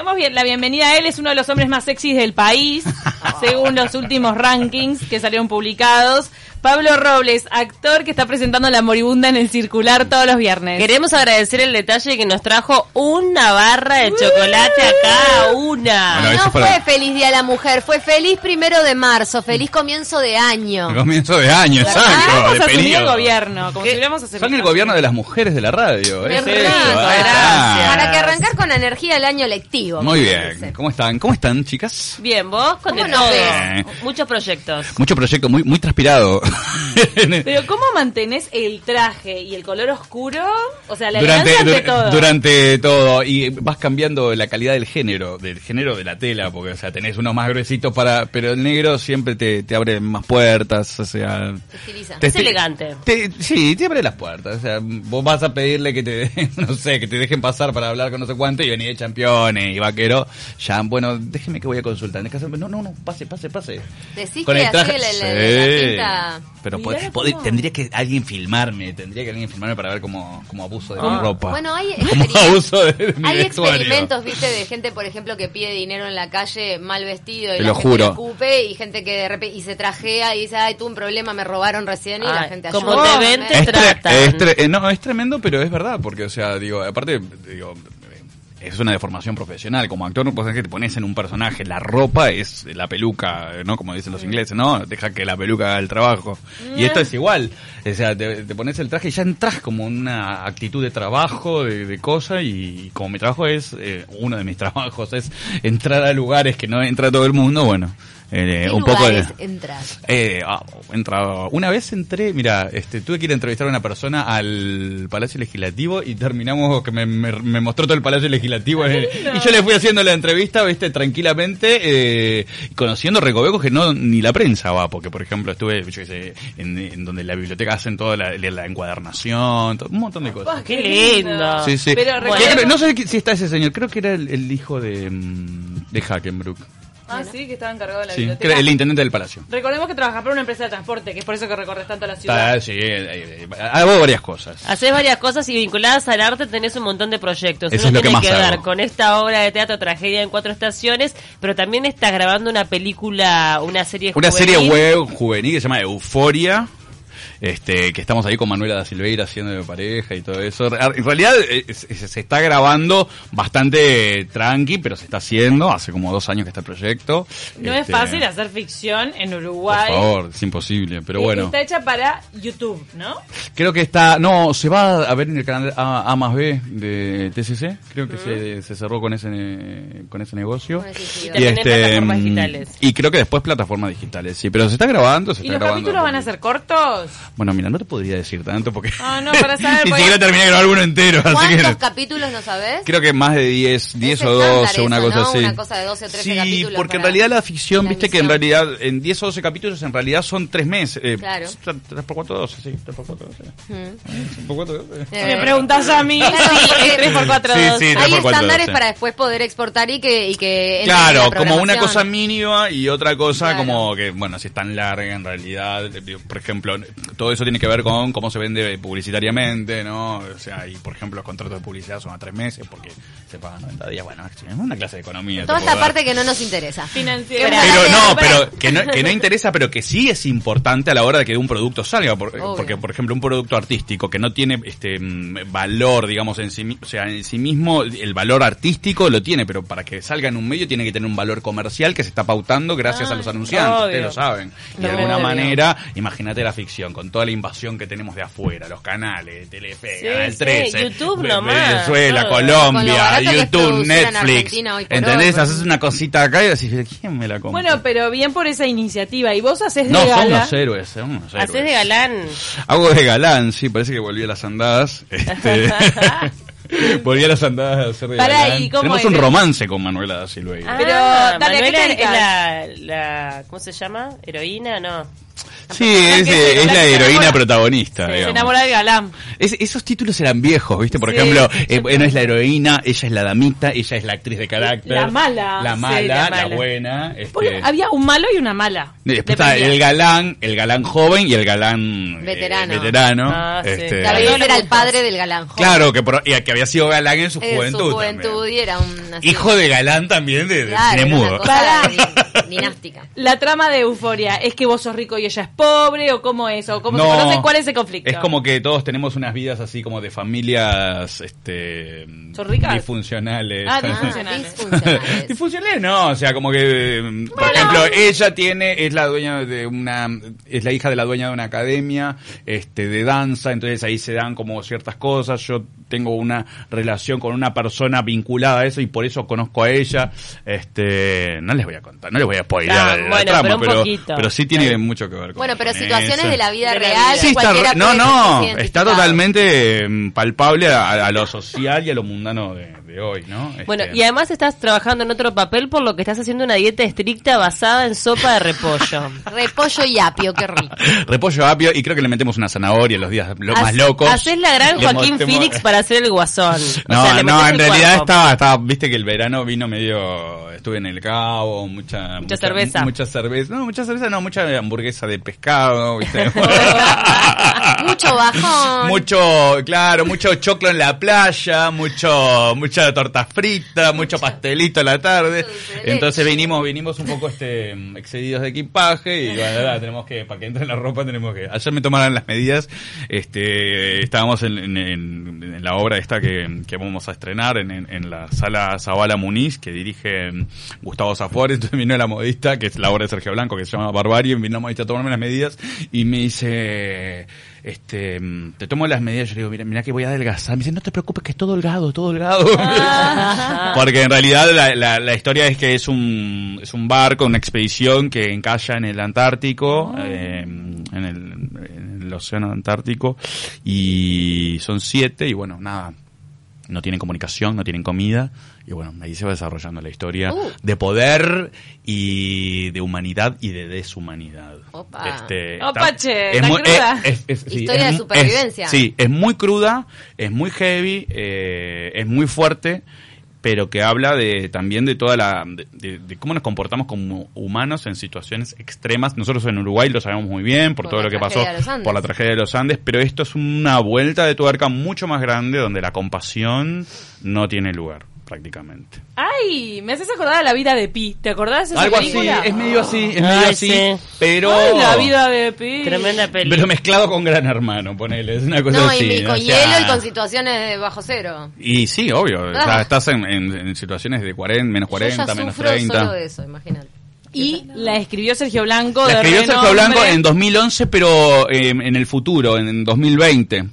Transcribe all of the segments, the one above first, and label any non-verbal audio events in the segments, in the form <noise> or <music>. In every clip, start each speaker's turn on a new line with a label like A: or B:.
A: damos bien, la bienvenida a él. Es uno de los hombres más sexys del país, <laughs> según los últimos rankings que salieron publicados. Pablo Robles, actor que está presentando La Moribunda en el Circular todos los viernes.
B: Queremos agradecer el detalle que nos trajo una barra de chocolate a cada una.
C: Bueno,
D: no
C: para-
D: fue feliz Día de la Mujer, fue feliz primero de marzo, feliz comienzo de año.
C: Comienzo de año, exacto. de
A: a asumir el gobierno, como si hubiéramos
C: Son el gobierno de las mujeres de la radio. Es eso,
B: gracias.
D: Para que arrancar con la energía del año lectivo.
C: Muy bien. ¿Cómo están? ¿Cómo están, chicas?
B: Bien, vos con
D: ¿Cómo nos
B: Muchos proyectos.
C: Mucho proyecto, muy, muy transpirado. <laughs>
A: Pero ¿cómo mantenés el traje y el color oscuro? O sea, la
C: durante,
A: elegancia ante
C: dur-
A: todo.
C: durante todo. Y vas cambiando la calidad del género, del género de la tela, porque, o sea, tenés unos más gruesitos para, pero el negro siempre te, te abre más puertas, o sea.
D: Se estiliza.
C: te-
B: Es
C: te-
B: elegante.
C: te- sí, te abre las puertas. O sea, vos vas a pedirle que te, <laughs> no sé, que te dejen pasar para hablar con no sé cuánto y venís de campeones y vaquero. Ya, bueno, déjeme que voy a consultar. Tenés que hacer- No, no, no, pase, pase, pase.
D: Decís
C: Con
D: que
C: el
D: así
C: traje.
D: la, la- la.
C: Pero tendría que alguien filmarme, tendría que alguien filmarme para ver cómo, cómo abuso de mi
B: Ah.
C: ropa.
D: Bueno, hay <laughs>
C: Como
D: experimentos-
C: abuso de, de mi
D: Hay experimentos, viste, de gente, por ejemplo, que pide dinero en la calle mal vestido y
C: Te
D: la
C: lo
D: gente
C: juro.
D: le escupe y gente que de repente y se trajea y dice, ay, tuve un problema, me robaron recién y la gente
B: como
D: ayuda.
B: te ven, te
C: Es,
B: tratan.
C: eh, no, es tremendo, pero es verdad, porque, o sea, digo, aparte, digo, es una deformación profesional. Como actor, vos sabés que te pones en un personaje, la ropa es la peluca, ¿no? Como dicen los ingleses, ¿no? Deja que la peluca haga el trabajo. Y esto es igual. O sea, te, te pones el traje y ya entras como una actitud de trabajo, de, de cosa, y como mi trabajo es, eh, uno de mis <laughs> trabajos es entrar a lugares que no entra todo el mundo, bueno. Eh,
D: ¿Qué
C: un poco de,
D: entras?
C: eh, ah, entra- una vez entré, mira, este, tuve que ir a entrevistar a una persona al Palacio Legislativo y terminamos que me, me- me mostró todo el Palacio Legislativo eh, y yo le fui haciendo la entrevista, viste, tranquilamente, eh, conociendo recovecos que no ni la prensa va, porque por ejemplo estuve, yo qué sé, en, en donde la biblioteca hacen toda la, la encuadernación, todo- un montón de cosas.
B: Qué lindo.
C: Sí, sí.
A: Pero
C: creo- no sé si está ese señor, creo que era el, el hijo de, mm, de Hackenbrook.
A: Ah, sí, que estaba encargado de la
C: Sí,
A: biblioteca.
C: el intendente del Palacio.
A: Recordemos que trabajas para una empresa de transporte, que es por eso que recorres tanto la ciudad.
C: Está, sí, eh, hago varias cosas.
B: Haces varias cosas y vinculadas al arte tenés un montón de proyectos.
C: Eso
B: Uno
C: es lo que
B: tiene
C: más
B: que ver con esta obra de teatro Tragedia en cuatro estaciones, pero también estás grabando una película, una serie
C: Una
B: juvenil.
C: serie web juvenil que se llama Euforia. Este, que estamos ahí con Manuela da Silveira haciendo de pareja y todo eso. En realidad eh, se, se está grabando bastante tranqui, pero se está haciendo. Hace como dos años que está el proyecto.
A: No es
C: Este,
A: fácil hacer ficción en
C: Por
A: Uruguay.
C: favor, es imposible, pero
A: Eh,
C: bueno.
A: Está hecha para YouTube, ¿no?
C: Creo que está, no, se va a ver en el canal A, A más B de TCC. Creo que se, se cerró con ese con ese negocio.
B: Y plataformas
C: mm,
B: digitales.
C: Y creo que después plataformas digitales, sí. Pero se está grabando, se
A: ¿Y
C: está
A: los
C: grabando.
A: capítulos van a ser cortos?
C: Bueno, mira, no te podría decir tanto porque
A: Ah, no, para saber, <laughs>
C: ni siquiera terminé de grabar uno entero, así
D: ¿Cuántos
C: que
D: capítulos no sabes?
C: creo que más de 10, 10
D: Es
C: o
D: estándar
C: 12, una
D: eso,
C: cosa
D: ¿no?
C: así.
D: Una cosa de 12 o 13
C: sí,
D: capítulos
C: porque en realidad la ficción, viste que en realidad en 10 o 12 capítulos en realidad son 3 meses. Eh,
D: Claro.
C: 3 por 4, 12, sí, 3 por 4, 12.
D: Mm.
C: 3 por 4, 12.
D: Eh,
A: Me preguntas a mí.
D: Claro,
A: Sí,
D: porque-
A: 3 por 4
C: Sí,
A: 2.
C: sí, tres
D: Hay estándares para después poder exportar y que, y que
C: Claro,
D: la
C: como una cosa mínima y otra cosa
D: Claro.
C: como que, bueno, si es tan larga en realidad, eh, por ejemplo, todo eso tiene que ver con cómo se vende publicitariamente, ¿no? O sea, y por ejemplo los contratos de publicidad son a tres meses porque se pagan 90 días, bueno, es una clase de economía.
D: Toda esta
C: dar.
D: parte que no nos interesa.
A: Financiera.
C: Pero no, pero que no, que no interesa, pero que sí es importante a la hora de que un producto salga, por- porque por ejemplo un producto artístico que no tiene este mm, valor, digamos en sí, mi- o sea, en sí mismo el valor artístico lo tiene, pero para que salga en un medio tiene que tener un valor comercial que se está pautando gracias a los anunciantes,
B: obvio.
C: ustedes lo saben. Y de
B: Obvio.
C: alguna manera, imagínate la ficción con toda la invasión que tenemos de afuera, los canales, Telefe,
B: Sí,
C: Canal
B: sí,
C: 13,
B: YouTube
C: Ve-
B: nomás,
C: Venezuela,
B: todo.
C: Colombia, YouTube,
D: en
C: Netflix,
D: por
C: ¿entendés?
D: hoy,
C: Haces una cosita acá y decís, ¿quién me la compra?
A: Bueno, pero bien por esa iniciativa. Y vos haces de
C: No, son unos héroes, son unos héroes.
B: Haces de galán.
C: Hago de galán, sí, parece que volví a las andadas. Este, <laughs> volví a las andadas a hacer de
A: Pará,
C: galán.
A: ¿y cómo
C: Tenemos
A: es?
C: un romance con Manuela da Silveira.
A: Pero,
B: Ah,
A: dale, ¿a qué te
B: Manuela es la, la, ¿cómo se llama? ¿Heroína? No.
C: Sí, es, es la heroína
A: enamora-
C: protagonista.
A: Se enamora del galán.
C: Es- esos títulos eran viejos, ¿viste? Por
A: Sí,
C: ejemplo, eh, bueno, es la heroína, ella es la damita, ella es la actriz de carácter.
A: La mala.
C: La mala,
A: la
C: la,
A: mala.
C: buena. este,
A: había un malo y una mala.
C: y después está el galán, el galán joven y el galán eh,
D: Veterano.
B: Ah, sí.
C: este,
A: le
D: era el padre del galán joven.
C: Claro, que, por- y que había sido galán en su
D: En
C: juventud.
D: su juventud
C: también.
D: y era un... así-
C: Hijo de galán también de, de
D: Claro,
C: cine mudo.
D: di- <laughs> dinástica.
A: La trama de Euforia, ¿es que vos sos rico y ella es pobre? ¿O cómo es? ¿O cómo
C: No,
A: se conocen? ¿Cuál es el conflicto?
C: Es como que todos tenemos unas vidas así como de familias este
A: ¿Son ricas?
C: disfuncionales.
A: Ah, <laughs> Disfuncionales.
D: disfuncionales.
C: Disfuncionales no, o sea, como que mm, por ejemplo, ella tiene es la dueña de una es la hija de la dueña de una academia este de danza, entonces ahí se dan como ciertas cosas. Yo tengo una relación con una persona vinculada a eso y por eso conozco a ella. Este, no les voy a contar, no les voy a spoilear
B: Ah,
C: la
B: bueno,
C: trama,
B: pero un
C: pero,
B: poquito.
C: pero sí tiene mucho que ver con
D: Bueno, pero
C: con
D: situaciones
C: eso.
D: de la vida
B: De la
D: real.
B: vida.
C: Sí, está, no, no, está totalmente mm, palpable a, a lo social y a lo mundano de, de hoy, ¿no?
B: Bueno,
C: Este,
B: y además estás trabajando en otro papel por lo que estás haciendo una dieta estricta basada en sopa de repollo. <laughs>
D: Repollo y apio, qué rico. <laughs>
C: repollo apio y creo que le metemos una zanahoria los días lo- más locos.
B: Haces la gran Joaquín Phoenix para hacer el guasón. O
C: No,
B: sea,
C: no, en realidad
B: cuerpo.
C: estaba, estaba, viste que el verano vino medio, estuve en el cabo, mucha, mucha,
B: cerveza.
C: mucha cerveza, no, mucha cerveza, no, mucha hamburguesa de pescado, viste. <laughs> <laughs>
D: Mucho bajón.
C: Mucho, claro, mucho choclo en la playa, mucho, mucha torta frita, mucho pastelito a la tarde. Entonces vinimos, vinimos un poco este excedidos de equipaje y bueno, tenemos que, para que entre la ropa tenemos que. Ayer me tomaron las medidas, este, estábamos en, en- en- en la obra esta que, que vamos a estrenar en, en- en la sala Zabala Muniz, que dirige mm, Gustavo Zafores, entonces vino la modista, que es la obra de Sergio Blanco, que se llama Barbarie, vino la modista a tomarme las medidas y me dice, este, te tomo las medidas, yo le digo, mira, mira que voy a adelgazar, me dice, no te preocupes que es todo holgado, todo holgado. <laughs> Porque en realidad la, la, la historia es que es un, es un barco, una expedición que encalla en el Antártico, eh, en, el, en el océano Antártico, y son siete, y bueno, nada, no tienen comunicación, no tienen comida, y bueno, ahí se va desarrollando la historia
D: Uh.
C: de poder y de humanidad y de deshumanidad.
D: Opa.
C: Este,
A: Opa, che,
C: es muy-
A: cruda.
C: es- es- sí,
D: Historia de supervivencia.
C: sí, es muy cruda, es muy heavy, eh, es muy fuerte, pero que habla de también de toda la de, de- de cómo nos comportamos como humanos en situaciones extremas. Nosotros en Uruguay lo sabemos muy bien por,
D: Por
C: todo lo que pasó por la tragedia de los Andes, pero esto es una vuelta de tuerca mucho más grande donde la compasión no tiene lugar prácticamente.
A: Ay, me haces acordar a la vida de Pi. ¿Te acordás de esa
C: Algo así,
A: película?
C: es medio así, es
B: Ay,
C: medio así,
B: sí.
C: pero
A: Ay, la vida de Pi.
B: Tremenda peli.
C: pero mezclado con Gran Hermano, ponele, es una cosa
D: No,
C: así.
D: y, y
C: o
D: con
C: sea,
D: hielo y con situaciones de bajo cero.
C: Y sí, obvio, o
D: Ah.
C: sea, estás en, en- en situaciones de 40, menos 40,
D: Yo ya
C: menos
D: sufro
C: 30.
D: solo de eso, imagínate.
A: Y la escribió Sergio Blanco.
C: La
A: de
C: escribió Sergio
A: renombre.
C: Blanco en 2011, pero eh, en el futuro, en 2020.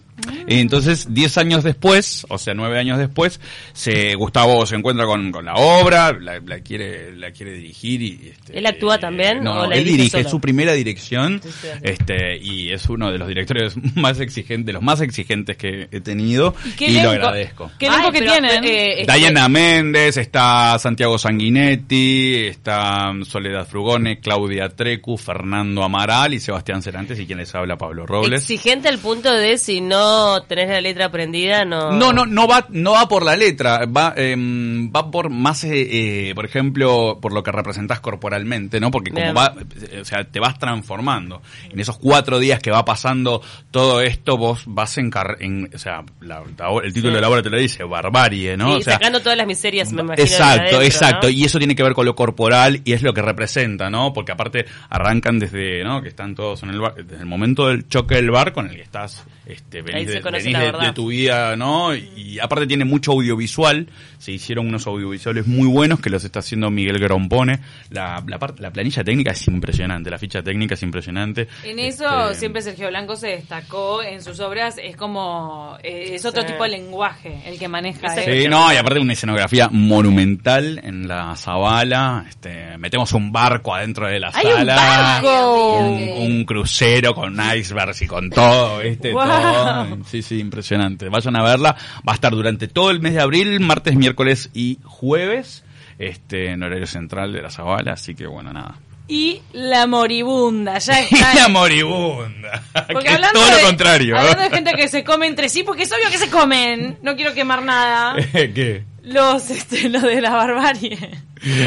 C: Entonces, 10 años después, o sea, 9 años después, se, Gustavo se encuentra con, con la obra, la, la quiere la quiere dirigir y... este,
B: ¿Él actúa también
C: No,
B: o la
C: él
B: dirige
C: dirige,
B: solo?
C: es su primera dirección
B: Sí, sí.
C: este y es uno de los directores <laughs> más exigentes, de los más exigentes que he tenido
A: ¿Y qué
C: y lo agradezco.
A: ¿Qué elenco que tienen?
B: eh, este-
C: Diana Méndez, está Santiago Sanguinetti, está Soledad Frugone, Claudia Trecu, Fernando Amaral y Sebastián Cerantes y quien les habla Pablo Robles.
B: Exigente al punto de si no tenés la letra aprendida, no.
C: No, no, no va, no va por la letra, va, em, va por más, eh, eh, por ejemplo, por lo que representás corporalmente, ¿no? Porque como
B: Bien.
C: va, eh, o sea, te vas transformando. En esos cuatro días que va pasando todo esto, vos vas en, car- en o sea, la- el título
B: Sí.
C: de la obra te lo dice, barbarie, ¿no?
B: Sí,
C: o sea,
B: sacando todas las miserias, me imagino. de
C: Exacto,
B: adentro,
C: exacto.
B: ¿no?
C: Y eso tiene que ver con lo corporal y es lo que representa, ¿no? Porque aparte arrancan desde, ¿no? Que están todos en el bar, desde el momento del choque del bar con el que estás, este, venís, de,
B: conoce
C: venís
B: la
C: de-
B: verdad.
C: de tu vida, ¿no? Y aparte tiene mucho audiovisual. Se hicieron unos audiovisuales muy buenos que los está haciendo Miguel Grompone. La, la, parte, la planilla técnica es impresionante, la ficha técnica es impresionante.
A: En eso
C: Este,
A: siempre Sergio Blanco se destacó en sus obras. Es como. eh, es otro
B: Sí.
A: tipo de lenguaje el que maneja él.
C: Sí, no, y aparte una escenografía monumental en la Zabala. Este, metemos un barco adentro de la
A: ¡Hay un
C: sala.
A: barco!
C: Un, un crucero con icebergs y con todo, ¿viste?
A: Wow.
C: Todo. Sí, sí, impresionante. Vayan a verla. Va a estar durante todo el mes de abril, martes, miércoles y jueves, este, en horario central de la Zabala. Así que bueno, nada.
A: y La Moribunda. Ya
C: Y <laughs>
A: está.
C: la moribunda.
A: Porque hablando
C: todo
A: de,
C: lo contrario.
A: Hablando de gente que se come entre sí, porque es obvio que se comen. No quiero quemar nada. <laughs>
C: ¿Qué?
A: Los, este, los de la barbarie.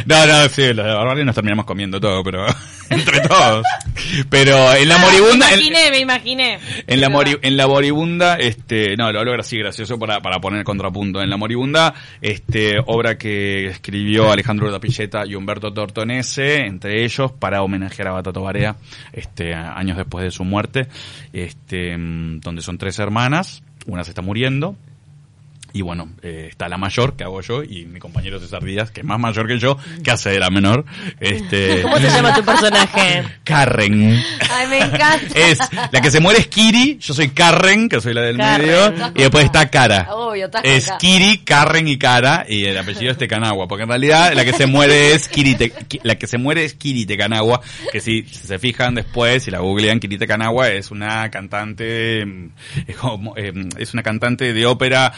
C: No, no, sí, los de barbarie nos terminamos comiendo todo, pero <laughs> entre todos. Pero en la moribunda,
A: Me
C: en,
A: imaginé, me imaginé.
C: en la mori- en la moribunda, este, no, lo hablo así gracioso para, para poner contrapunto. En la moribunda, este, obra que escribió Alejandro Urdapilleta y Humberto Tortonese, entre ellos, para homenajear a Batato Barea, este, años después de su muerte, este, mm, donde son tres hermanas, una se está muriendo, y bueno, eh, está la mayor, que hago yo, y mi compañero César Díaz, que es más mayor que yo, que hace de la menor. Este, <laughs>
B: ¿Cómo se llama tu personaje?
C: Karen.
D: Ay, me encanta.
C: Es, la que se muere es Kiri, yo soy Karen, que soy la del
B: Karen.
C: medio, y después está Cara.
D: Obvio, estás
C: Es. Kiri, Karen y Cara, y el apellido es Tecanagua, porque en realidad la que se muere es Kiri, Te- la que se muere es Kiri Tecanagua, que si se fijan después, si la googlean, Kiri Tecanagua es una cantante, mm, es, como, eh, es una cantante de ópera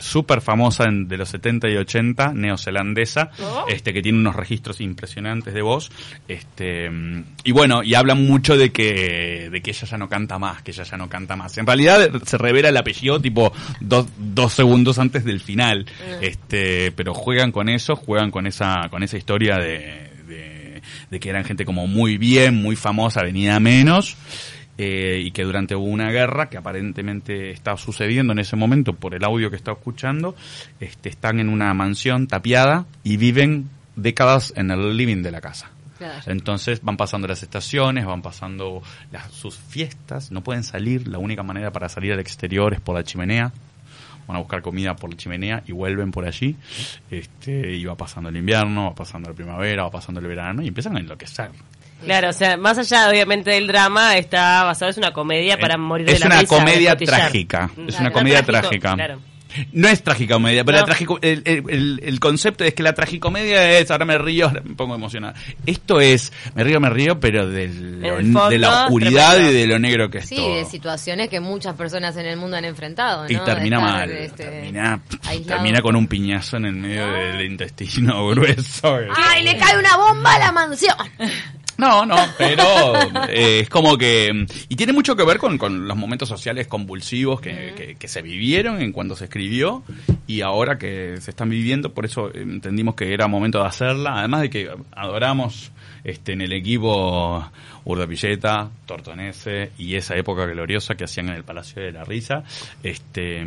C: súper famosa en- de los 70 y 80, neozelandesa, este que tiene unos registros impresionantes de voz, este mm, y bueno, y hablan mucho de que de que ella ya no canta más, que ella ya no canta más. En realidad se revela el apellido tipo dos, dos segundos antes del final, este, pero juegan con eso, juegan con esa con esa historia de, de, de que eran gente como muy bien, muy famosa, venida a menos. Eh, y que durante una guerra que aparentemente está sucediendo en ese momento por el audio que está escuchando, este, están en una mansión tapiada y viven décadas en el living de la casa. Entonces van pasando las estaciones, van pasando las, sus fiestas, no pueden salir, la única manera para salir al exterior es por la chimenea. Van a buscar comida por la chimenea y vuelven por allí. Este, y va pasando el invierno, va pasando la primavera, va pasando el verano y empiezan a enloquecer.
B: Claro, o sea, más allá obviamente del drama, está basado, es una comedia para morir de
C: es
B: la
C: una
B: risa,
C: comedia trágica.
B: Mm.
C: Es
B: Claro.
C: una
B: No,
C: comedia
B: trágico,
C: trágica.
B: Claro.
C: No es tragicomedia, pero
B: No.
C: la tragico- el, el- concepto es que la tragicomedia es, ahora me río, ahora me pongo emocionada. Esto es, me río, me río, pero
B: fondo,
C: de la oscuridad
B: tremendo.
C: y de lo negro que es
D: Sí,
C: todo.
D: de situaciones que muchas personas en el mundo han enfrentado, ¿no?
C: Y
D: De
C: termina
D: estar,
C: mal,
D: este,
C: termina, termina con un piñazo en el medio del intestino <laughs> grueso.
D: ¡Ay, le cae una bomba a la mansión!
C: No, no, pero eh, es como que... Y tiene mucho que ver con, con los momentos sociales convulsivos que, que- que se vivieron en cuando se escribió y ahora que se están viviendo, por eso entendimos que era momento de hacerla, además de que adoramos este en el equipo Urdapilleta, Tortonese y esa época gloriosa que hacían en el Palacio de la Risa. Este...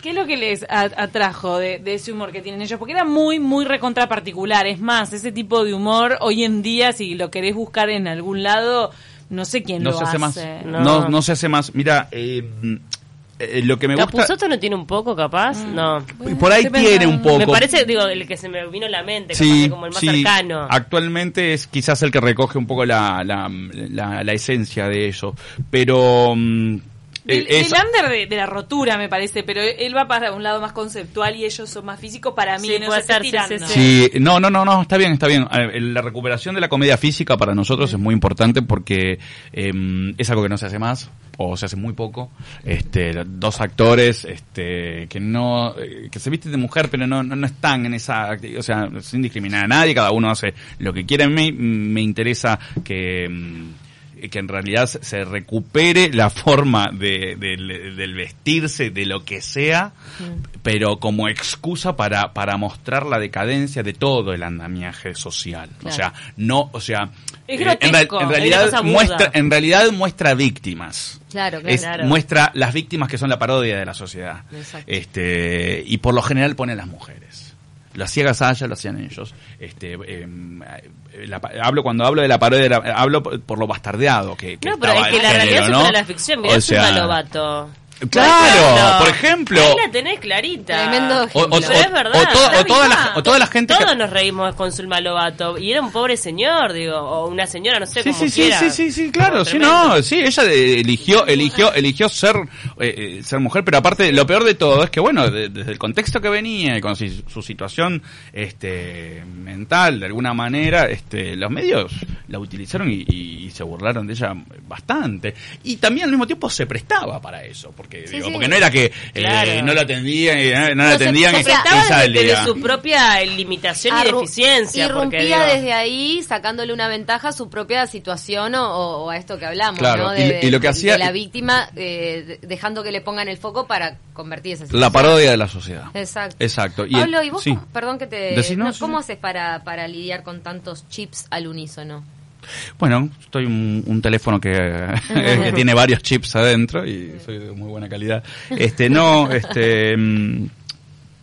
A: ¿Qué es lo que les atrajo de, de ese humor que tienen ellos? Porque era muy, muy recontra particular. Es más, ese tipo de humor hoy en día, si lo querés buscar en algún lado, no sé quién
C: no
A: lo
C: se hace más no.
B: No.
C: no se hace más mira eh, eh, lo que me gusta
B: ¿Capuzoto no tiene un poco, capaz? No.
C: por ahí tiene
A: pensando.
C: un poco
B: Me parece, digo, el que se me vino a la mente, capaz
C: sí,
B: como el más
C: sí.
B: cercano.
C: actualmente es quizás el que recoge un poco la, la, la, la esencia de eso pero mm,
A: Del,
C: eh,
A: del under de, de la rotura, me parece, pero él va para un lado más conceptual y ellos son más físicos para mí.
B: Sí,
A: no
B: sí,
A: tirando.
B: sí,
C: Sí, no, no, no, no, está bien, está bien. La recuperación de la comedia física para nosotros es muy importante porque eh, es algo que no se hace más o se hace muy poco. Este, dos actores, este, que no, eh, que se visten de mujer pero no, no, no están en esa, o sea, sin discriminar a nadie, cada uno hace lo que quiere. Me, me interesa que mm, que en realidad se- recupere la forma de, del- del vestirse, de lo que sea, pero como excusa para, para mostrar la decadencia de todo el andamiaje social. O sea, no, o sea,
A: Es
C: eh, en, realidad muestra, en realidad muestra víctimas.
D: Claro, claro.
C: Es-
B: Claro.
C: muestra las víctimas que son la parodia de la sociedad.
D: Exacto.
C: Este, y por lo general pone a las mujeres. Lo hacía Gasalla, lo hacían ellos. Este, eh, la hablo cuando hablo de la parodia, la- hablo por, por lo bastardeado que, que
B: No, pero
C: estaba
B: es que la realidad
C: género, ¿no?
B: la ficción. Mirá
C: O sea,
B: Lobato.
C: Claro, por ejemplo.
B: Ahí la tenés clarita.
D: Tremendo
C: O, o-.
B: Pero es verdad.
C: o to- o toda, la,
B: viva.
C: o toda la gente que-
B: Todos nos reímos con Zulma Lobato. Y era un pobre señor, digo. O una señora, no sé
C: Sí,
B: cómo
C: sí, sí,
B: quiera.
C: sí, sí, sí, claro, sí, no, sí, ella eligió, eligió, eligió ser, eh, eh, ser mujer, pero aparte, lo peor de todo es que, bueno, de- desde el contexto que venía y con si- su situación, este, mental, de alguna manera, este, los medios la utilizaron y, y- y se burlaron de ella bastante. Y también al mismo tiempo se prestaba para eso, porque que,
D: Sí,
C: digo,
D: sí.
C: porque no era que eh,
B: Claro.
C: no lo atendían, y, eh, no
B: No, se-
C: atendían
B: se
C: y,
B: prestaba
C: y
B: desde,
C: salía.
B: desde su propia limitación y deficiencia.
D: Irrumpía
B: digo,
D: desde ahí, sacándole una ventaja a su propia situación o, a esto que hablamos,
C: Claro,
D: ¿no?
C: y-
D: De,
C: y lo que hacía-
D: de la víctima, eh, de- dejando que le pongan el foco para convertir esa situación.
C: La parodia de la sociedad.
D: Exacto.
C: Exacto. Y
D: Pablo, ¿y vos,
C: sí.
D: perdón que te...
C: No,
D: ¿Cómo haces para, para lidiar con tantos chips al unísono?
C: Bueno, estoy un, un teléfono que, <laughs> que tiene varios chips adentro y soy de muy buena calidad. Este, no, este, mm,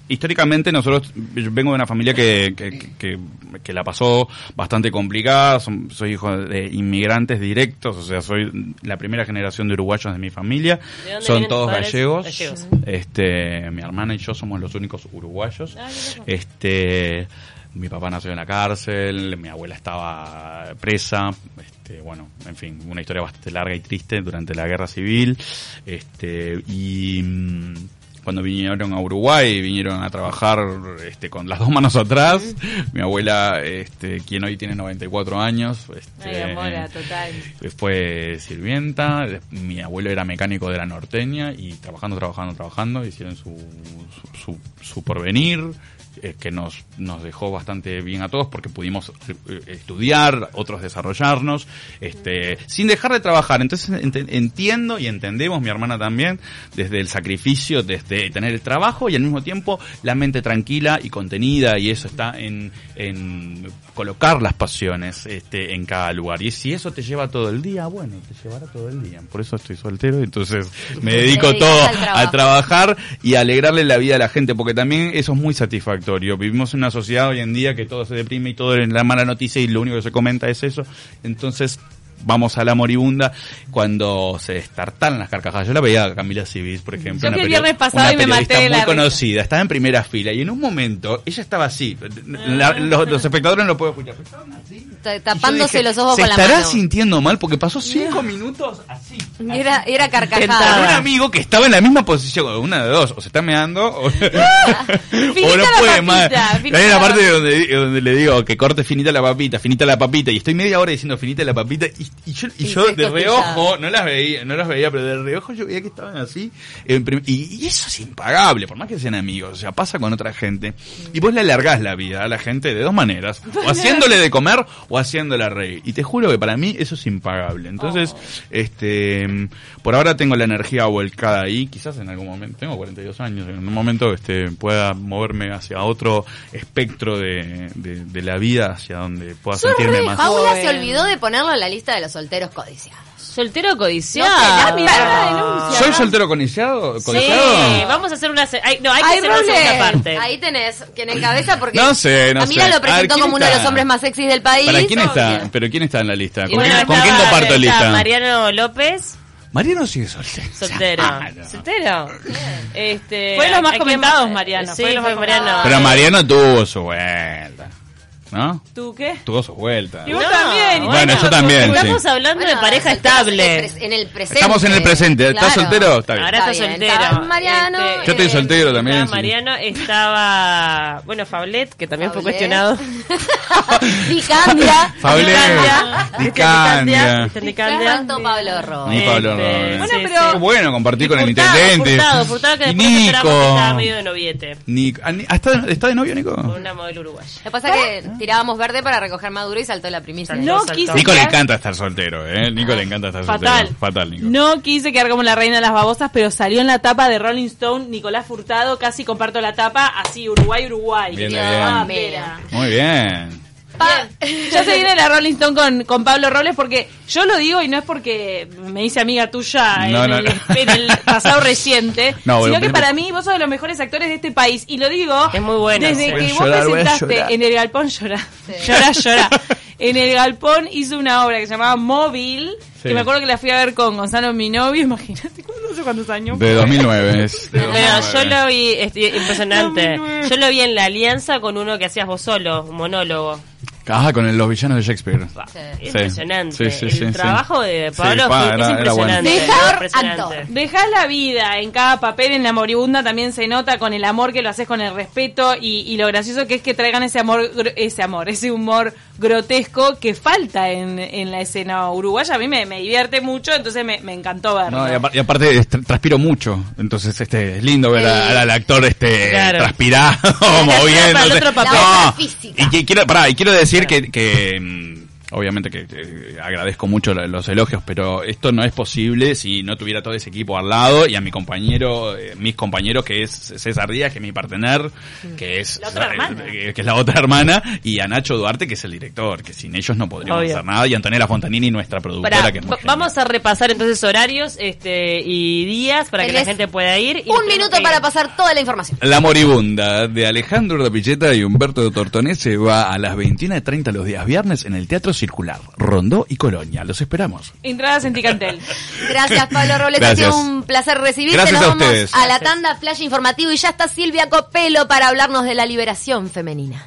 C: históricamente nosotros, yo vengo de una familia que, que, que, que la pasó bastante complicada, Son- soy hijo de inmigrantes directos, o sea, soy la primera generación de uruguayos de mi familia,
B: ¿De dónde
C: son todos gallegos,
B: Gallegos.
C: este, mi hermana y yo somos los únicos uruguayos,
B: Ah,
C: este, mi papá nació en la cárcel, mi abuela estaba presa, este, bueno, en fin, una historia bastante larga y triste durante la guerra civil, este, y mm, cuando vinieron a Uruguay, vinieron a trabajar este, con las dos manos atrás, mi abuela, este, quien hoy tiene 94 años, este,
A: Ay, amora, total.
C: fue sirvienta, mi abuelo era mecánico de la norteña y trabajando, trabajando, trabajando, hicieron su, su, su- su porvenir, eh, que nos, nos dejó bastante bien a todos porque pudimos eh, estudiar, otros desarrollarnos, este, sin dejar de trabajar. Entonces ent- entiendo y entendemos, mi hermana también, desde el sacrificio, desde tener el trabajo y al mismo tiempo la mente tranquila y contenida y eso está en, en colocar las pasiones este, en cada lugar. Y si eso te lleva todo el día, bueno, te llevará todo el día. Por eso estoy soltero, entonces me dedico todo a trabajar y a alegrarle la vida a la gente, porque también eso es muy satisfactorio. Vivimos en una sociedad hoy en día que todo se deprime y todo en la mala noticia y lo único que se comenta es eso. Entonces, vamos a la moribunda cuando se destartalan las carcajadas. Yo la veía a Camila Civis, por ejemplo.
A: Yo
C: una
A: fui el
C: perio-
A: viernes pasado
C: una
A: y me maté
C: periodista
A: de la
C: muy
A: risa.
C: conocida, estaba en primera fila y en un momento ella estaba así. La- los, los espectadores no lo pueden escuchar. estaban así.
D: Tapándose
C: dije,
D: los ojos
C: Se
D: con la
C: estará
D: mano.
C: sintiendo mal porque pasó cinco minutos así.
D: Era, era
C: Con un
D: carcajada.
C: amigo que estaba en la misma posición, una de dos, o se está meando o, <laughs> o no puede más. Hay
A: la
C: una parte donde, donde le digo que corte finita la papita, finita la papita, y estoy media hora diciendo finita la papita, y, y yo, y de reojo, no las veía, no las veía, pero de reojo yo veía que estaban así, en prim- y, y eso es impagable, por más que sean amigos, o sea, pasa con otra gente, y vos le alargás la vida a la gente de dos maneras, o <laughs> haciéndole de comer o haciéndola reír, y te juro que para mí eso es impagable, entonces, este, por ahora tengo la energía volcada ahí, quizás en algún momento, tengo 42 años, en un momento este, pueda moverme hacia otro espectro de, de, de la vida, hacia donde pueda sentirme más...
D: Paula
A: joven.
D: se olvidó de ponerlo en la lista de los solteros codiciados.
B: Soltero codiciado.
D: No, que la
A: Ah, denuncia.
C: ¿Soy soltero codiciado?
B: Sí,
C: ¿Codiciado?
B: vamos a hacer una... se- ay, no, hay que
A: Ay,
B: hacer una segunda parte.
D: Ahí tenés quien encabeza porque
C: No sé, no
D: a mí
C: sé. A
D: lo
C: ver,
D: presentó
C: ¿quién
D: como uno de
C: está?
D: los hombres más sexys del país.
C: ¿Para quién está?
D: Obvio.
C: ¿Pero quién está en la lista?
B: Y
C: ¿Con,
B: bueno,
C: quién, con
B: estaba-
C: quién comparto
B: está
C: lista?
B: Mariano López,
C: Mariano sigue soltero.
B: soltero.
C: Ah, no.
B: Soltero. Este,
A: Fue de los más
B: ¿a quién
A: comentados? Mariano,
B: Sí,
A: fue de los
B: fue
A: más
B: Mariano.
C: Pero Mariano tuvo su vuelta. ¿No?
A: ¿Tú qué?
C: Tuvo su vuelta.
A: Y vos también.
C: Bueno, yo también,
B: Estamos
C: sí.
B: hablando de
D: Bueno,
B: pareja
D: solteros
B: estable.
D: En el, pres- en el presente.
C: Estamos en el presente. ¿Estás
D: Claro.
C: soltero? Está bien.
B: Ahora está
D: Está bien,
B: soltero.
D: está Mariano,
B: Este,
C: Yo estoy
D: eh,
C: soltero también.
B: estaba
C: sí.
B: Mariano, estaba, bueno, Fablet, que también fue
D: Fablet.
B: cuestionado. <laughs>
D: Dicandia. <laughs>
C: Fablet.
B: Dicandia.
C: Dicandia.
D: Y
B: Dicandia.
D: faltó Pablo Rojas.
C: Ni Pablo
B: Este,
C: Rodríguez.
A: Bueno, pero-.
C: Qué bueno compartir con el intendente.
B: Furtado, Furtado, que
C: y
B: después nos enteramos que estaba medio
C: Nico.
B: de noviete.
C: Nico. Ah, ah, ¿Está, de- ¿Está de novio, Nico?
B: Con una modelo uruguaya.
D: Lo que pasa es que tirábamos verde para recoger maduro y saltó la primicia.
A: No quise
C: Nico le
A: quedar-
C: encanta estar soltero, ¿eh? Nico le encanta estar
A: Fatal.
C: soltero. Fatal, Nico.
A: No quise quedar como la reina de las babosas, pero salió en la tapa de Rolling Stone Nicolás Furtado, casi comparto la tapa, así Uruguay, Uruguay.
C: Bien,
A: ah, mira.
C: Muy bien. <laughs>
A: Ya se viene la Rolling Stone con, con Pablo Robles porque yo lo digo y no es porque me hice amiga tuya
C: No,
A: en,
C: no,
A: el,
C: no.
A: en el <laughs> pasado reciente,
C: bueno,
A: sino que para mí vos sos de los mejores actores de este país y lo digo
B: Es muy bueno,
A: desde
B: sí.
A: que vos
C: llorar, voy a
A: presentaste en el galpón llorar,
D: Sí.
A: llorar, llorar. En el galpón <laughs> hizo una obra que se llamaba Móvil,
C: Sí.
A: que me acuerdo que la fui a ver con Gonzalo, mi novio, imagínate, no sé cuántos años.
C: De 2009 es. de
B: Pero
C: 2009.
B: yo lo vi, este, impresionante.
A: 2009.
B: Yo lo vi en la alianza con uno que hacías vos solo, un monólogo.
C: Ah, con el- los villanos de Shakespeare.
B: Es Impresionante.
C: Sí, sí,
B: el
C: sí, sí.
B: trabajo de
C: Sí,
B: Pablo
C: pa,
B: es
C: era-
B: impresionante.
D: bueno.
B: impresionante.
A: Dejás la vida en cada papel, en la moribunda también se nota con el amor que lo haces con el respeto y, y lo gracioso que es que traigan ese amor, gr- ese amor, ese humor grotesco que falta en, en la escena uruguaya. A mí me, me divierte mucho, entonces me, me encantó verlo.
C: No, y, apar- y aparte es- tra- transpiro mucho, entonces este es lindo ver a- al actor este
B: Claro.
C: transpirado, <laughs>
B: para el
C: moviéndose.
B: otro papel.
D: La
C: No, y, que quiero, pará, y quiero decir que, que, mm, obviamente que eh, agradezco mucho la- los elogios, pero esto no es posible si no tuviera todo ese equipo al lado y a mi compañero, eh, mis compañeros que es César Díaz, que es mi partener, que es
A: La otra hermana.
C: eh, que es la otra hermana, y a Nacho Duarte, que es el director, que sin ellos no podríamos
B: Obvio.
C: hacer nada, y Antonella Fontanini, nuestra productora,
B: Pará,
C: que es muy
B: va-
C: genial.
B: vamos a repasar entonces horarios este y días para que la gente pueda ir. y
D: Un minuto para
B: ir.
D: pasar toda la información.
C: La moribunda de Alejandro de Pilleta y Humberto de Tortonés se va a las 21.30 los días viernes en el Teatro Circular, Rondó y Colonia. Los esperamos.
A: Entradas en Ticantel. <laughs>
D: Gracias, Pablo Robles.
C: Gracias.
D: Ha sido un placer recibirte.
C: Gracias
D: Nos
C: a
D: vamos
C: ustedes.
D: a la tanda flash informativo y ya está Silvia Copelo para hablarnos de la liberación femenina.